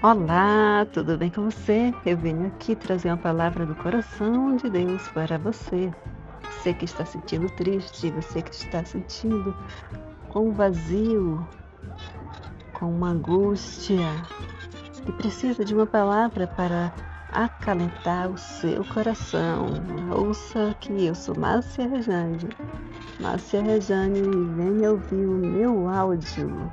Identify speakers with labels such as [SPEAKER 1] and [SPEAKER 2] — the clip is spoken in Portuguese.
[SPEAKER 1] Olá, tudo bem com você? Eu venho aqui trazer uma palavra do coração de Deus para você. Você que está sentindo triste, você que está sentindo com um vazio, com uma angústia, e precisa de uma palavra para acalentar o seu coração. Ouça que eu sou Márcia Rejane. Márcia Rejane, venha ouvir o meu áudio.